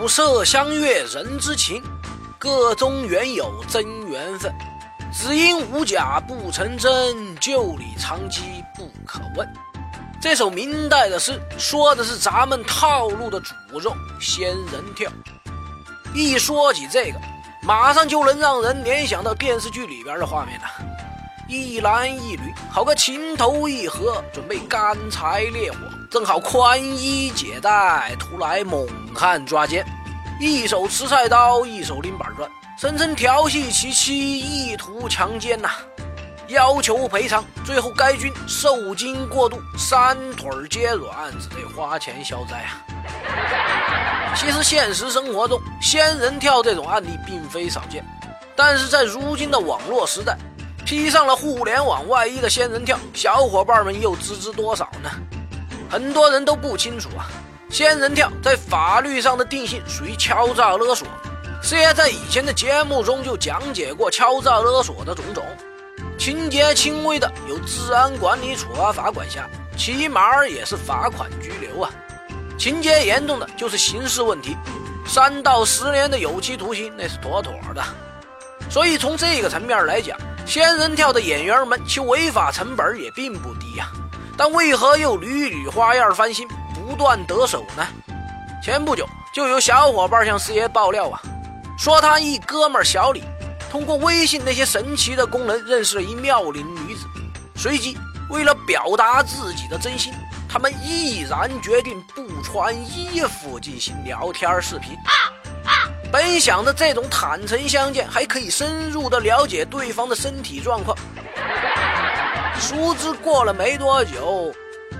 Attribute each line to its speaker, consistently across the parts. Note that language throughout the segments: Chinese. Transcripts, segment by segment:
Speaker 1: 五色相悦人之情，个中原有真缘分。只因无假不成真，旧里藏机不可问。这首明代的诗说的是咱们套路的诅咒仙人跳。一说起这个，马上就能让人联想到电视剧里边的画面了：一男一女，好个情投意合，准备干柴烈火，正好宽衣解带，突来猛汉抓奸，一手持菜刀，一手拎板砖。声称调戏其妻，意图强奸呐，要求赔偿。最后该军受惊过度，三腿皆软，只得花钱消灾啊。其实现实生活中，仙人跳这种案例并非少见，但是在如今的网络时代，披上了互联网外衣的仙人跳，小伙伴们又知之多少呢？很多人都不清楚啊。仙人跳在法律上的定性属于敲诈勒索。四爷在以前的节目中就讲解过敲诈勒索的种种，情节轻微的有治安管理处罚法管辖，起码也是罚款拘留啊；情节严重的就是刑事问题，三到十年的有期徒刑那是妥妥的。所以从这个层面来讲，仙人跳的演员们其违法成本也并不低呀，但为何又屡屡花样翻新，不断得手呢？前不久就有小伙伴向四爷爆料啊。说他一哥们小李，通过微信那些神奇的功能认识了一妙龄女子，随即为了表达自己的真心，他们毅然决定不穿衣服进行聊天视频。本想着这种坦诚相见还可以深入的了解对方的身体状况，殊知过了没多久，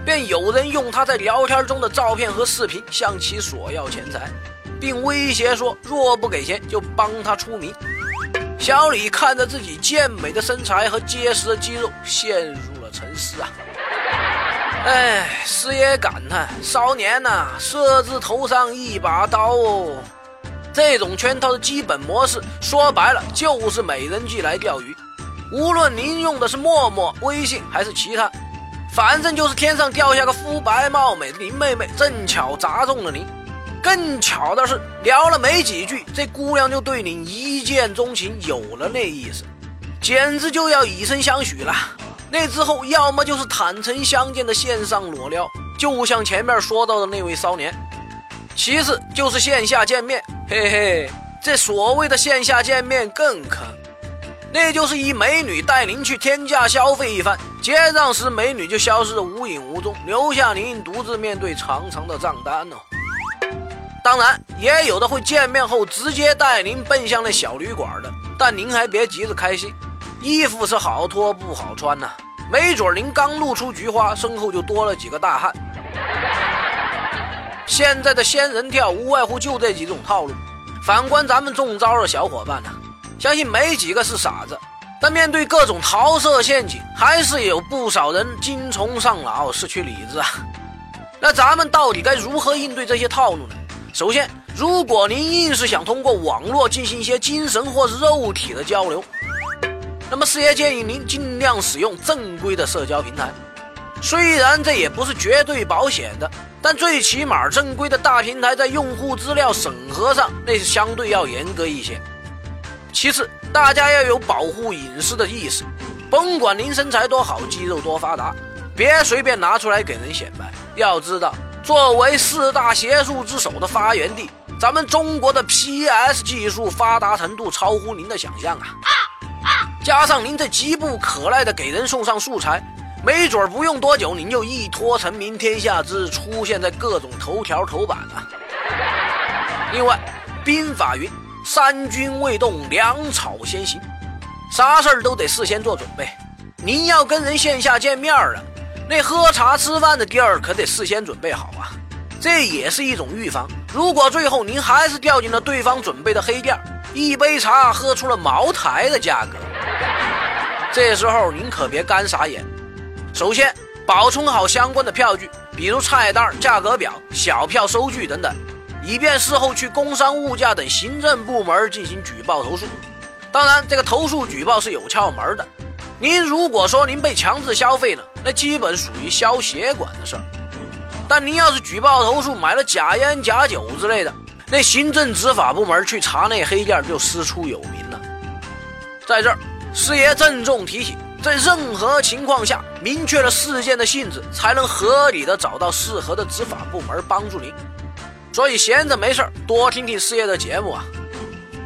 Speaker 1: 便有人用他在聊天中的照片和视频向其索要钱财。并威胁说，若不给钱，就帮他出名。小李看着自己健美的身材和结实的肌肉，陷入了沉思啊！哎，师爷感叹：少年呐，色字头上一把刀哦！这种圈套的基本模式，说白了就是美人计来钓鱼。无论您用的是陌陌、微信还是其他，反正就是天上掉下个肤白貌美林妹妹，正巧砸中了您。更巧的是，聊了没几句，这姑娘就对你一见钟情，有了那意思，简直就要以身相许了。那之后，要么就是坦诚相见的线上裸聊，就像前面说到的那位骚年；其次就是线下见面，嘿嘿，这所谓的线下见面更坑，那就是一美女带您去天价消费一番，结账时美女就消失得无影无踪，留下您独自面对长长的账单哦。当然，也有的会见面后直接带您奔向那小旅馆的，但您还别急着开心，衣服是好脱不好穿呐，没准您刚露出菊花，身后就多了几个大汉。现在的仙人跳无外乎就这几种套路，反观咱们中招的小伙伴呢，相信没几个是傻子，但面对各种桃色陷阱，还是有不少人精虫上脑，失去理智啊。那咱们到底该如何应对这些套路呢？首先，如果您硬是想通过网络进行一些精神或是肉体的交流，那么四爷建议您尽量使用正规的社交平台。虽然这也不是绝对保险的，但最起码正规的大平台在用户资料审核上那是相对要严格一些。其次，大家要有保护隐私的意识，甭管您身材多好，肌肉多发达，别随便拿出来给人显摆。要知道。作为四大邪术之首的发源地，咱们中国的 PS 技术发达程度超乎您的想象啊！加上您这急不可耐的给人送上素材，没准不用多久，您就一脱成名天下知，出现在各种头条头版了。另外，兵法云：“三军未动，粮草先行。”啥事儿都得事先做准备。您要跟人线下见面了。那喝茶吃饭的地儿可得事先准备好啊，这也是一种预防。如果最后您还是掉进了对方准备的黑店，一杯茶喝出了茅台的价格，这时候您可别干傻眼。首先保存好相关的票据，比如菜单、价格表、小票收据等等，以便事后去工商物价等行政部门进行举报投诉。当然，这个投诉举报是有窍门的。您如果说您被强制消费了，那基本属于消协管的事儿。但您要是举报投诉买了假烟假酒之类的，那行政执法部门去查那黑店就师出有名了。在这儿，师爷郑重提醒，在任何情况下，明确了事件的性质，才能合理的找到适合的执法部门帮助您。所以闲着没事多听听师爷的节目啊。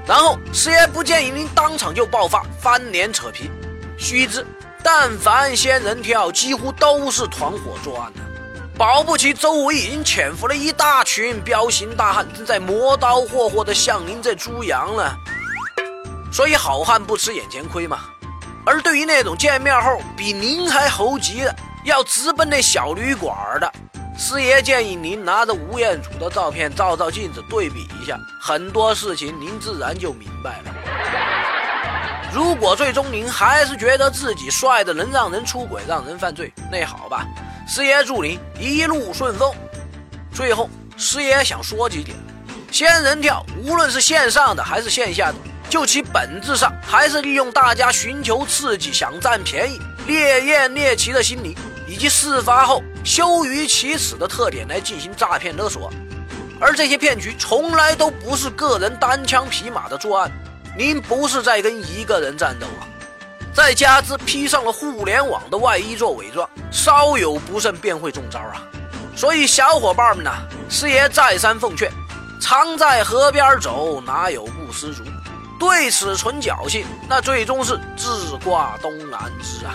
Speaker 1: 然后，师爷不建议您当场就爆发翻脸扯皮。须知，但凡仙人跳，几乎都是团伙作案的。保不齐周围已经潜伏了一大群彪形大汉，正在磨刀霍霍的向您这猪羊呢。所以好汉不吃眼前亏嘛。而对于那种见面后比您还猴急的，要直奔那小旅馆的，师爷建议您拿着吴彦祖的照片照照镜子对比一下，很多事情您自然就明白了。如果最终您还是觉得自己帅的能让人出轨、让人犯罪，那好吧。师爷祝您一路顺风。最后，师爷想说几点：仙人跳，无论是线上的还是线下的，就其本质上还是利用大家寻求刺激、想占便宜、猎艳猎奇的心理，以及事发后羞于启齿的特点来进行诈骗勒索。而这些骗局从来都不是个人单枪匹马的作案，您不是在跟一个人战斗啊。再加之披上了互联网的外衣做伪装，稍有不慎便会中招啊！所以小伙伴们呐，师爷再三奉劝：常在河边走，哪有不湿足？对此存侥幸，那最终是自挂东南枝啊！